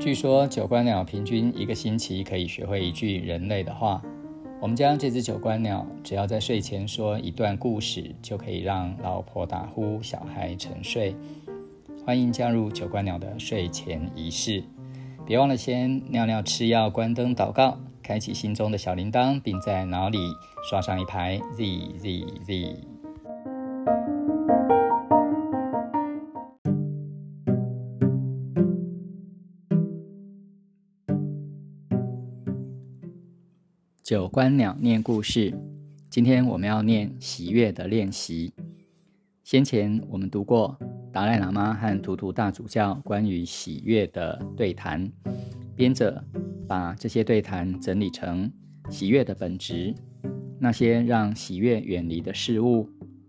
据说九官鸟平均一个星期可以学会一句人类的话。我们家这只九官鸟，只要在睡前说一段故事，就可以让老婆打呼，小孩沉睡。欢迎加入九官鸟的睡前仪式，别忘了先尿尿、吃药、关灯、祷告，开启心中的小铃铛，并在脑里刷上一排 Z Z Z。九官鸟念故事，今天我们要念喜悦的练习。先前我们读过达赖喇嘛和图图大主教关于喜悦的对谈，编者把这些对谈整理成喜悦的本质，那些让喜悦远离的事物，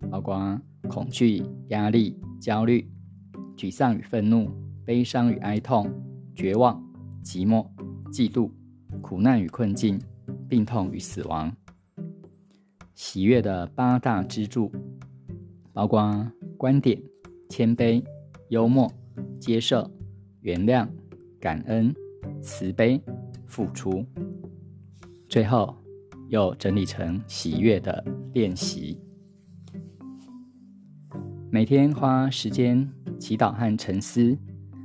包括恐惧、压力、焦虑、沮丧与愤怒、悲伤与哀痛、绝望、寂寞、嫉妒、苦难与困境。病痛与死亡，喜悦的八大支柱，包括观点、谦卑、幽默、接受、原谅、感恩、慈悲、付出。最后又整理成喜悦的练习，每天花时间祈祷和沉思，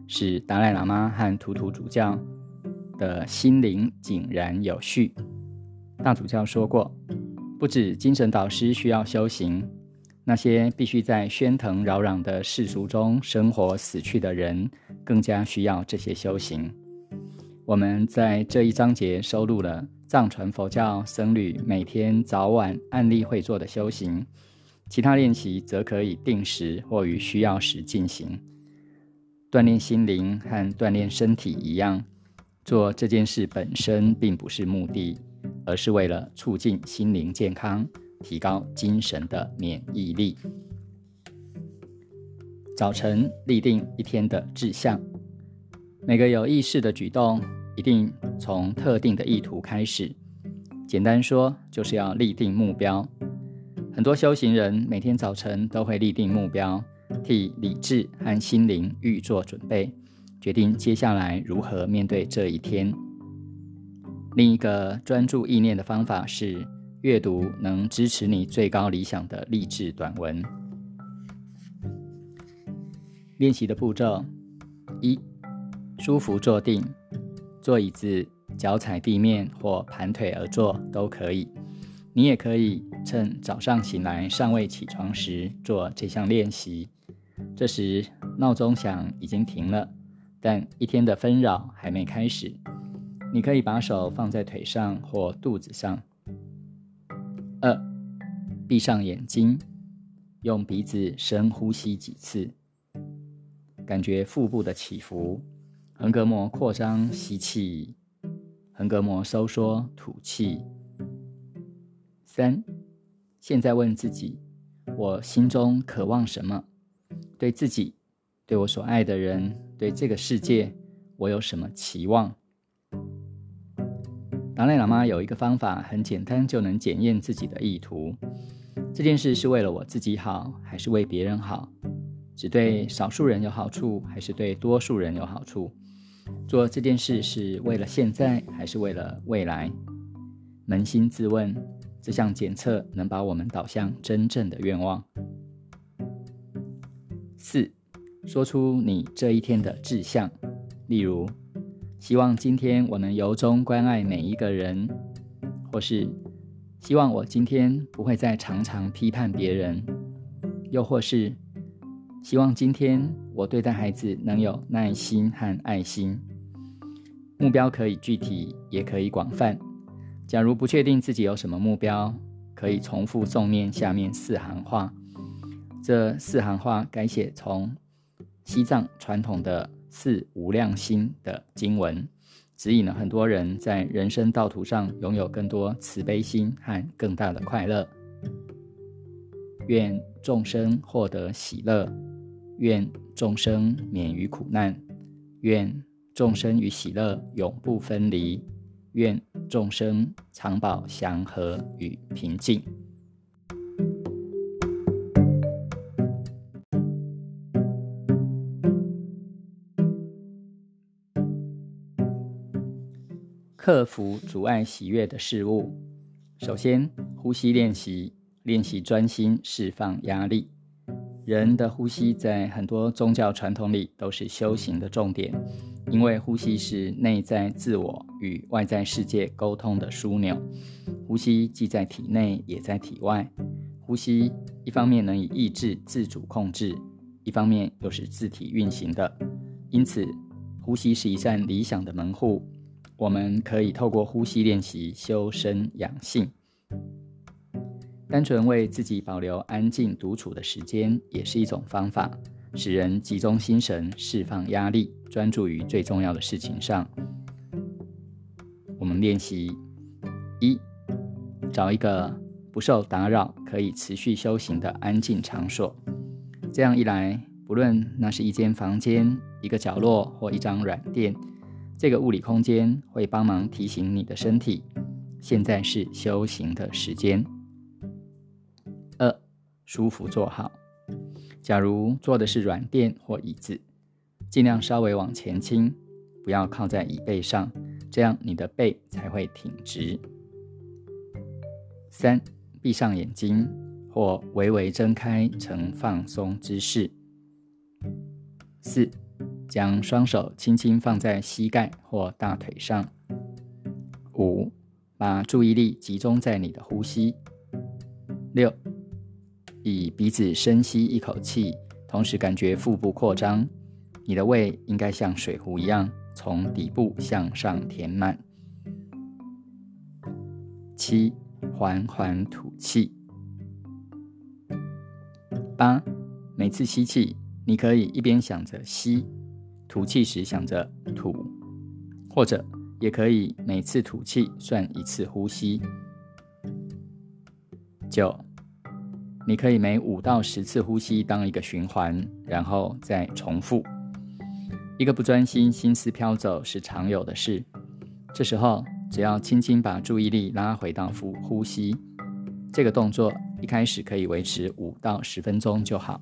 使达赖喇嘛和图图主教的心灵井然有序。大主教说过，不止精神导师需要修行，那些必须在喧腾扰攘的世俗中生活死去的人，更加需要这些修行。我们在这一章节收录了藏传佛教僧侣每天早晚案例会做的修行，其他练习则可以定时或于需要时进行。锻炼心灵和锻炼身体一样，做这件事本身并不是目的。而是为了促进心灵健康，提高精神的免疫力。早晨立定一天的志向，每个有意识的举动一定从特定的意图开始。简单说，就是要立定目标。很多修行人每天早晨都会立定目标，替理智和心灵预做准备，决定接下来如何面对这一天。另一个专注意念的方法是阅读能支持你最高理想的励志短文。练习的步骤：一、舒服坐定，坐椅子、脚踩地面或盘腿而坐都可以。你也可以趁早上醒来尚未起床时做这项练习。这时闹钟响已经停了，但一天的纷扰还没开始。你可以把手放在腿上或肚子上。二，闭上眼睛，用鼻子深呼吸几次，感觉腹部的起伏，横膈膜扩张，吸气，横膈膜收缩，吐气。三，现在问自己：我心中渴望什么？对自己，对我所爱的人，对这个世界，我有什么期望？达赖喇嘛有一个方法，很简单就能检验自己的意图。这件事是为了我自己好，还是为别人好？只对少数人有好处，还是对多数人有好处？做这件事是为了现在，还是为了未来？扪心自问，这项检测能把我们导向真正的愿望。四，说出你这一天的志向，例如。希望今天我能由衷关爱每一个人，或是希望我今天不会再常常批判别人，又或是希望今天我对待孩子能有耐心和爱心。目标可以具体，也可以广泛。假如不确定自己有什么目标，可以重复诵念下面四行话。这四行话改写从西藏传统的。四无量心的经文，指引了很多人在人生道途上拥有更多慈悲心和更大的快乐。愿众生获得喜乐，愿众生免于苦难，愿众生与喜乐永不分离，愿众生常保祥和与平静。克服阻碍喜悦的事物。首先，呼吸练习，练习专心释放压力。人的呼吸在很多宗教传统里都是修行的重点，因为呼吸是内在自我与外在世界沟通的枢纽。呼吸既在体内，也在体外。呼吸一方面能以意志自主控制，一方面又是自体运行的。因此，呼吸是一扇理想的门户。我们可以透过呼吸练习修身养性。单纯为自己保留安静独处的时间，也是一种方法，使人集中心神，释放压力，专注于最重要的事情上。我们练习一，找一个不受打扰、可以持续修行的安静场所。这样一来，不论那是一间房间、一个角落或一张软垫，这个物理空间会帮忙提醒你的身体，现在是修行的时间。二舒服坐好。假如坐的是软垫或椅子，尽量稍微往前倾，不要靠在椅背上，这样你的背才会挺直。三，闭上眼睛或微微睁开呈放松姿势。四，将双手轻轻放在膝盖或大腿上。五，把注意力集中在你的呼吸。六。以鼻子深吸一口气，同时感觉腹部扩张。你的胃应该像水壶一样，从底部向上填满。七，缓缓吐气。八，每次吸气，你可以一边想着吸，吐气时想着吐，或者也可以每次吐气算一次呼吸。九。你可以每五到十次呼吸当一个循环，然后再重复。一个不专心，心思飘走是常有的事。这时候，只要轻轻把注意力拉回到腹呼吸，这个动作一开始可以维持五到十分钟就好。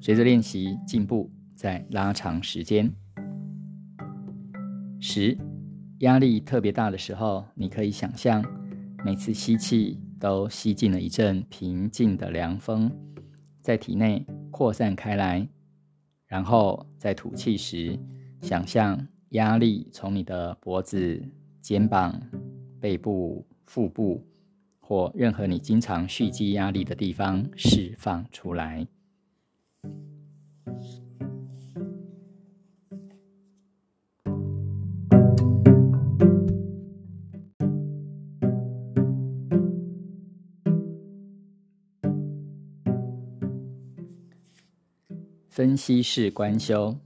随着练习进步，再拉长时间。十，压力特别大的时候，你可以想象每次吸气。都吸进了一阵平静的凉风，在体内扩散开来，然后在吐气时，想象压力从你的脖子、肩膀、背部、腹部或任何你经常蓄积压力的地方释放出来。分析式观修，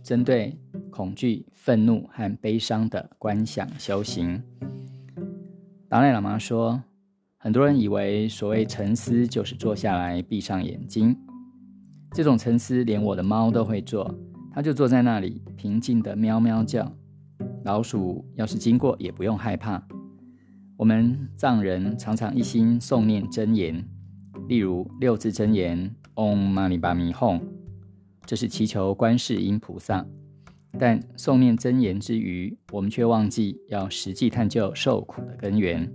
针对恐惧、愤怒和悲伤的观想修行。达赖喇嘛说，很多人以为所谓沉思就是坐下来闭上眼睛。这种沉思连我的猫都会做，它就坐在那里平静的喵喵叫。老鼠要是经过也不用害怕。我们藏人常常一心诵念真言，例如六字真言：Om Mani p a m。这是祈求观世音菩萨，但诵念真言之余，我们却忘记要实际探究受苦的根源。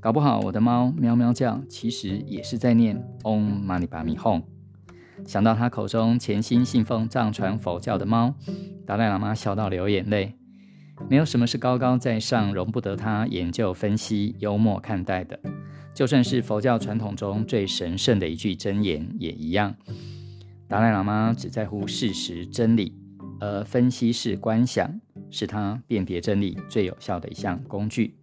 搞不好我的猫喵喵叫，其实也是在念 Om Mani Padme Hum。想到他口中潜心信奉藏传佛教的猫，达赖喇嘛笑到流眼泪。没有什么是高高在上，容不得他研究分析、幽默看待的。就算是佛教传统中最神圣的一句真言，也一样。达赖喇嘛只在乎事实真理，而分析式观想是他辨别真理最有效的一项工具。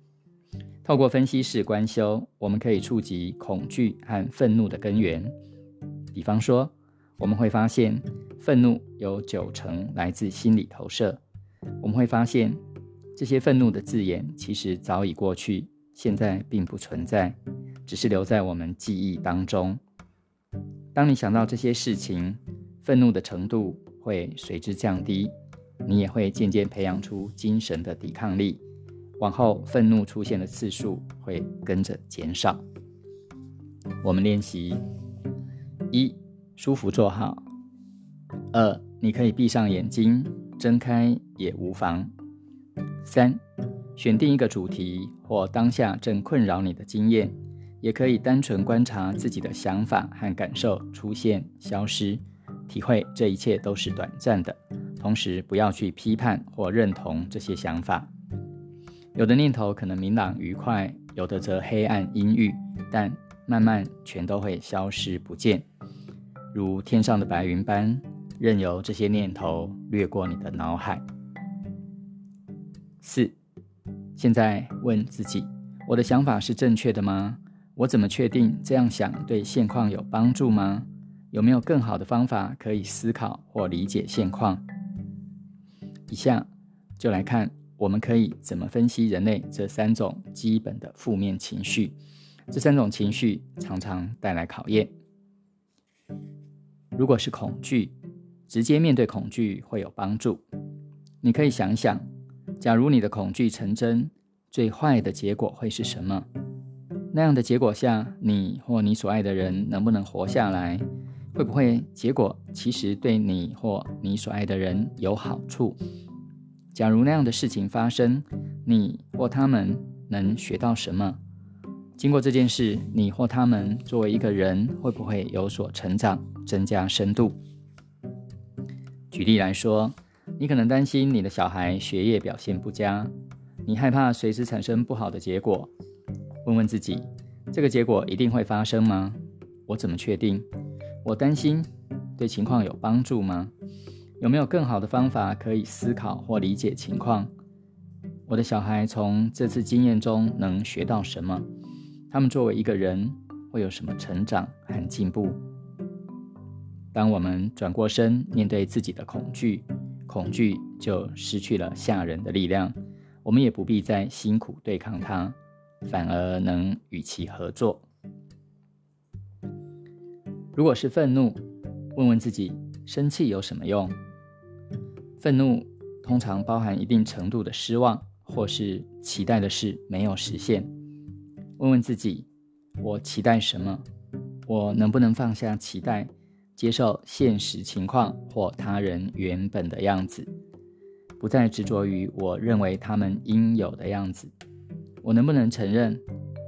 透过分析式观修，我们可以触及恐惧和愤怒的根源。比方说，我们会发现愤怒有九成来自心理投射。我们会发现这些愤怒的字眼其实早已过去，现在并不存在，只是留在我们记忆当中。当你想到这些事情，愤怒的程度会随之降低，你也会渐渐培养出精神的抵抗力。往后，愤怒出现的次数会跟着减少。我们练习：一、舒服坐好；二、你可以闭上眼睛，睁开也无妨；三、选定一个主题或当下正困扰你的经验，也可以单纯观察自己的想法和感受出现、消失，体会这一切都是短暂的。同时，不要去批判或认同这些想法。有的念头可能明朗愉快，有的则黑暗阴郁，但慢慢全都会消失不见，如天上的白云般，任由这些念头掠过你的脑海。四，现在问自己：我的想法是正确的吗？我怎么确定这样想对现况有帮助吗？有没有更好的方法可以思考或理解现况？以下就来看，我们可以怎么分析人类这三种基本的负面情绪。这三种情绪常常带来考验。如果是恐惧，直接面对恐惧会有帮助。你可以想想，假如你的恐惧成真，最坏的结果会是什么？那样的结果下，你或你所爱的人能不能活下来？会不会结果其实对你或你所爱的人有好处？假如那样的事情发生，你或他们能学到什么？经过这件事，你或他们作为一个人会不会有所成长、增加深度？举例来说，你可能担心你的小孩学业表现不佳，你害怕随时产生不好的结果。问问自己，这个结果一定会发生吗？我怎么确定？我担心，对情况有帮助吗？有没有更好的方法可以思考或理解情况？我的小孩从这次经验中能学到什么？他们作为一个人会有什么成长和进步？当我们转过身面对自己的恐惧，恐惧就失去了吓人的力量。我们也不必再辛苦对抗它，反而能与其合作。如果是愤怒，问问自己：生气有什么用？愤怒通常包含一定程度的失望，或是期待的事没有实现。问问自己：我期待什么？我能不能放下期待，接受现实情况或他人原本的样子，不再执着于我认为他们应有的样子？我能不能承认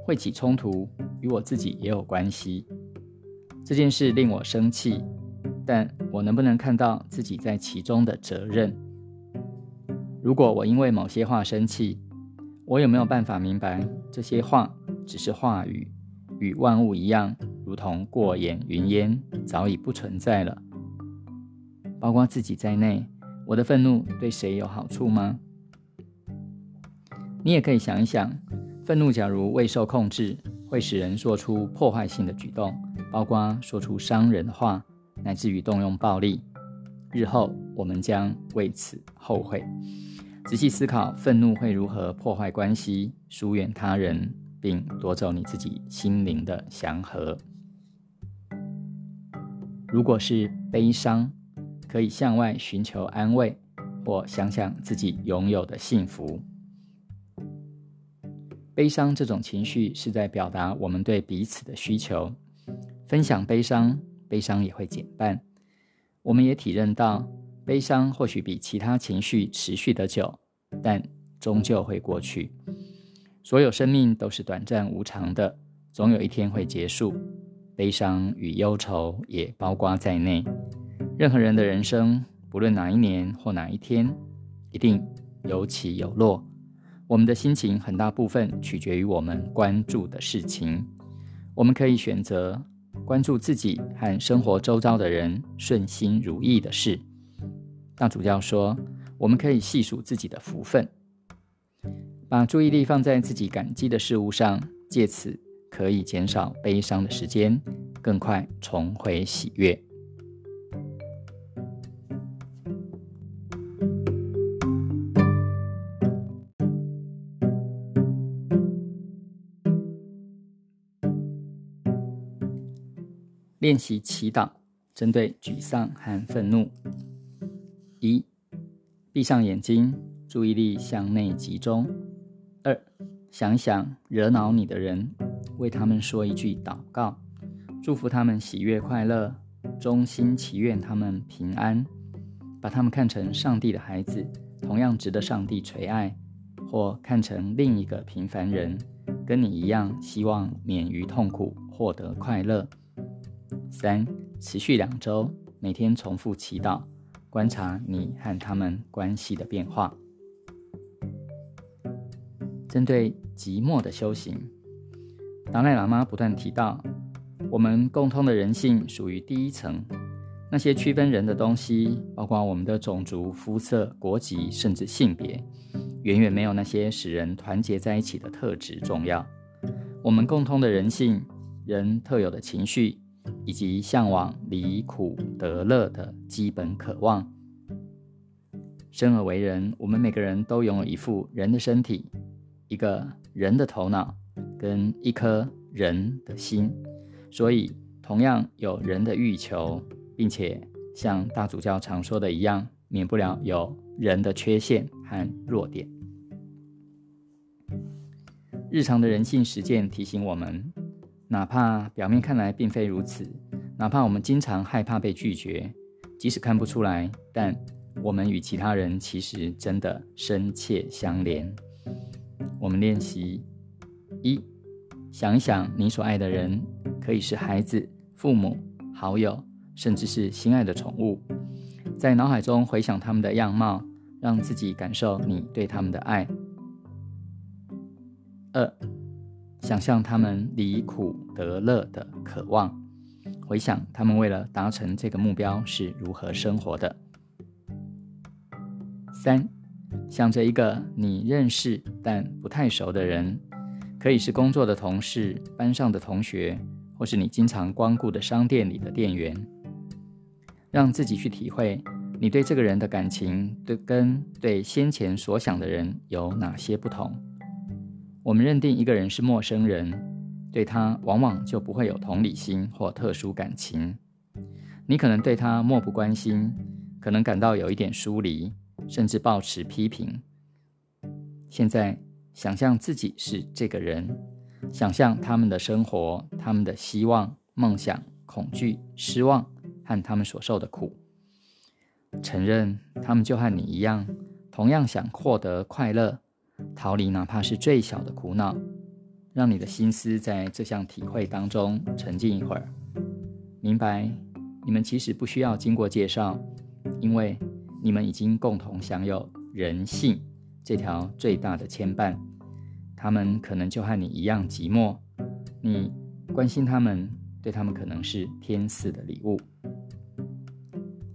会起冲突与我自己也有关系？这件事令我生气，但我能不能看到自己在其中的责任？如果我因为某些话生气，我有没有办法明白这些话只是话语，与万物一样，如同过眼云烟，早已不存在了？包括自己在内，我的愤怒对谁有好处吗？你也可以想一想，愤怒假如未受控制，会使人做出破坏性的举动。包括说出伤人的话，乃至于动用暴力，日后我们将为此后悔。仔细思考，愤怒会如何破坏关系、疏远他人，并夺走你自己心灵的祥和。如果是悲伤，可以向外寻求安慰，或想想自己拥有的幸福。悲伤这种情绪是在表达我们对彼此的需求。分享悲伤，悲伤也会减半。我们也体认到，悲伤或许比其他情绪持续得久，但终究会过去。所有生命都是短暂无常的，总有一天会结束。悲伤与忧愁也包括在内。任何人的人生，不论哪一年或哪一天，一定有起有落。我们的心情很大部分取决于我们关注的事情。我们可以选择。关注自己和生活周遭的人顺心如意的事。大主教说，我们可以细数自己的福分，把注意力放在自己感激的事物上，借此可以减少悲伤的时间，更快重回喜悦。练习祈祷，针对沮丧和愤怒。一，闭上眼睛，注意力向内集中。二，想想惹恼你的人，为他们说一句祷告，祝福他们喜悦快乐，衷心祈愿他们平安，把他们看成上帝的孩子，同样值得上帝垂爱，或看成另一个平凡人，跟你一样，希望免于痛苦，获得快乐。三、持续两周，每天重复祈祷，观察你和他们关系的变化。针对寂寞的修行，达赖喇嘛不断提到，我们共通的人性属于第一层。那些区分人的东西，包括我们的种族、肤色、国籍，甚至性别，远远没有那些使人团结在一起的特质重要。我们共通的人性、人特有的情绪，以及向往离苦得乐的基本渴望。生而为人，我们每个人都拥有一副人的身体，一个人的头脑，跟一颗人的心，所以同样有人的欲求。并且像大主教常说的一样，免不了有人的缺陷和弱点。日常的人性实践提醒我们，哪怕表面看来并非如此，哪怕我们经常害怕被拒绝，即使看不出来，但我们与其他人其实真的深切相连。我们练习一，想一想你所爱的人，可以是孩子、父母、好友。甚至是心爱的宠物，在脑海中回想他们的样貌，让自己感受你对他们的爱。二，想象他们离苦得乐的渴望，回想他们为了达成这个目标是如何生活的。三，想着一个你认识但不太熟的人，可以是工作的同事、班上的同学，或是你经常光顾的商店里的店员。让自己去体会，你对这个人的感情，对跟对先前所想的人有哪些不同？我们认定一个人是陌生人，对他往往就不会有同理心或特殊感情。你可能对他漠不关心，可能感到有一点疏离，甚至抱持批评。现在想象自己是这个人，想象他们的生活，他们的希望、梦想、恐惧、失望。和他们所受的苦，承认他们就和你一样，同样想获得快乐，逃离哪怕是最小的苦恼，让你的心思在这项体会当中沉浸一会儿，明白你们其实不需要经过介绍，因为你们已经共同享有人性这条最大的牵绊。他们可能就和你一样寂寞，你关心他们，对他们可能是天赐的礼物。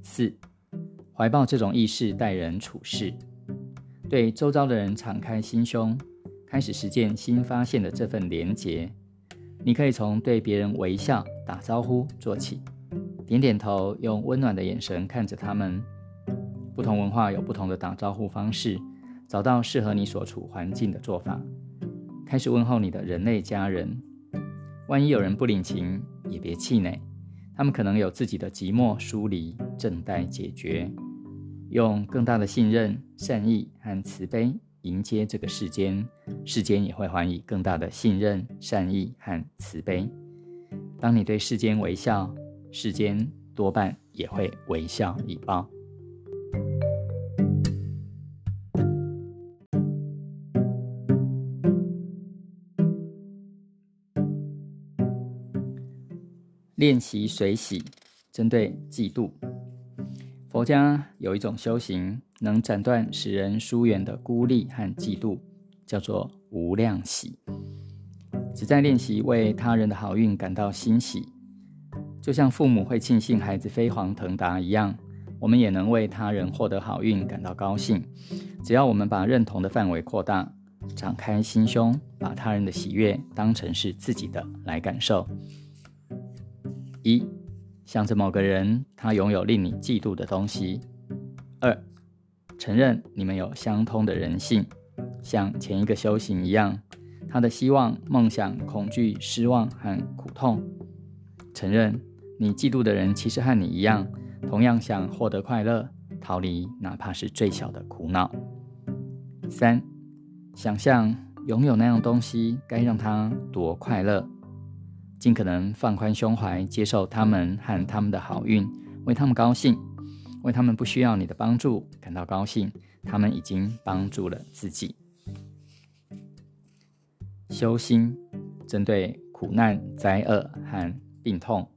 四，怀抱这种意识待人处事，对周遭的人敞开心胸，开始实践新发现的这份连结。你可以从对别人微笑打招呼做起，点点头，用温暖的眼神看着他们。不同文化有不同的打招呼方式，找到适合你所处环境的做法。开始问候你的人类家人，万一有人不领情，也别气馁。他们可能有自己的寂寞疏离，正待解决。用更大的信任、善意和慈悲迎接这个世间，世间也会还以更大的信任、善意和慈悲。当你对世间微笑，世间多半也会微笑以报。练习水洗，针对嫉妒。佛家有一种修行，能斩断使人疏远的孤立和嫉妒，叫做无量喜。只在练习为他人的好运感到欣喜，就像父母会庆幸孩子飞黄腾达一样，我们也能为他人获得好运感到高兴。只要我们把认同的范围扩大，敞开心胸，把他人的喜悦当成是自己的来感受。一，想着某个人，他拥有令你嫉妒的东西。二，承认你们有相通的人性，像前一个修行一样，他的希望、梦想、恐惧、失望和苦痛。承认你嫉妒的人其实和你一样，同样想获得快乐，逃离哪怕是最小的苦恼。三，想象拥有那样东西，该让他多快乐。尽可能放宽胸怀，接受他们和他们的好运，为他们高兴，为他们不需要你的帮助感到高兴。他们已经帮助了自己。修心，针对苦难、灾厄和病痛。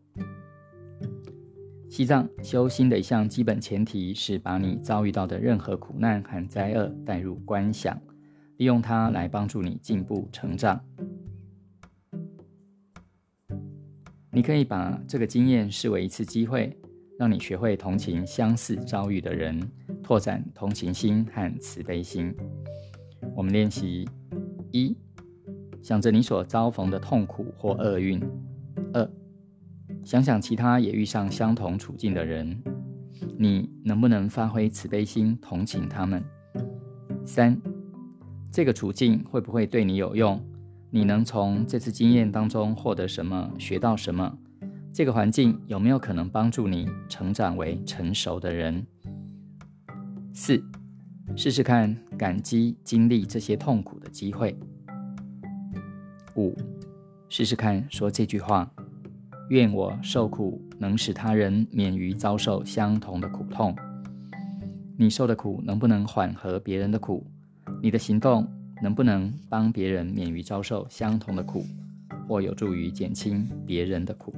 西藏修心的一项基本前提是把你遭遇到的任何苦难和灾厄带入观想，利用它来帮助你进步成长。你可以把这个经验视为一次机会，让你学会同情相似遭遇的人，拓展同情心和慈悲心。我们练习一，想着你所遭逢的痛苦或厄运；二。想想其他也遇上相同处境的人，你能不能发挥慈悲心同情他们？三，这个处境会不会对你有用？你能从这次经验当中获得什么？学到什么？这个环境有没有可能帮助你成长为成熟的人？四，试试看感激经历这些痛苦的机会。五，试试看说这句话。愿我受苦能使他人免于遭受相同的苦痛。你受的苦能不能缓和别人的苦？你的行动能不能帮别人免于遭受相同的苦，或有助于减轻别人的苦？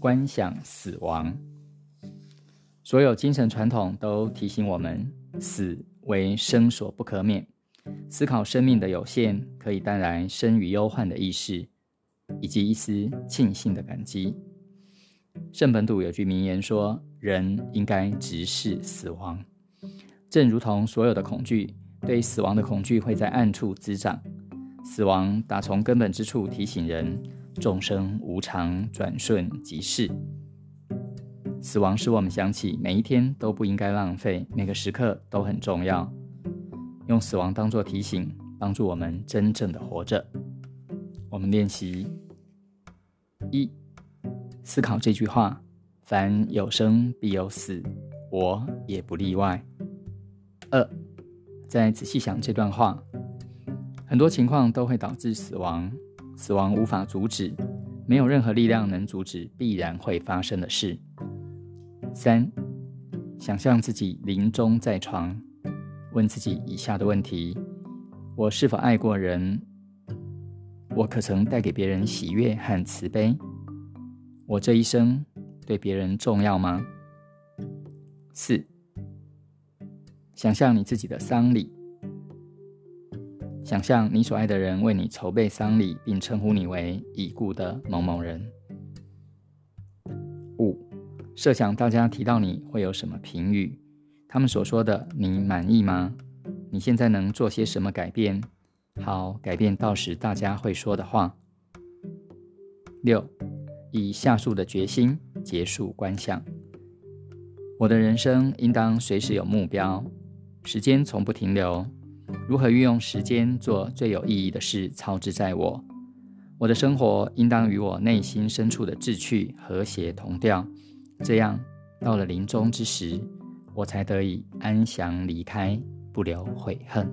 观想死亡，所有精神传统都提醒我们，死为生所不可免。思考生命的有限，可以带来生与忧患的意识，以及一丝庆幸的感激。圣本笃有句名言说：“人应该直视死亡。”正如同所有的恐惧，对死亡的恐惧会在暗处滋长。死亡打从根本之处提醒人：众生无常，转瞬即逝。死亡使我们想起，每一天都不应该浪费，每个时刻都很重要。用死亡当作提醒，帮助我们真正的活着。我们练习一，思考这句话：凡有生必有死，我也不例外。二，再仔细想这段话：很多情况都会导致死亡，死亡无法阻止，没有任何力量能阻止必然会发生的事。三，想象自己临终在床。问自己以下的问题：我是否爱过人？我可曾带给别人喜悦和慈悲？我这一生对别人重要吗？四，想象你自己的丧礼，想象你所爱的人为你筹备丧礼，并称呼你为已故的某某人。五，设想大家提到你会有什么评语？他们所说的，你满意吗？你现在能做些什么改变？好，改变到时大家会说的话。六，以下述的决心结束观想。我的人生应当随时有目标，时间从不停留。如何运用时间做最有意义的事，操之在我。我的生活应当与我内心深处的志趣和谐同调，这样到了临终之时。我才得以安详离开，不留悔恨。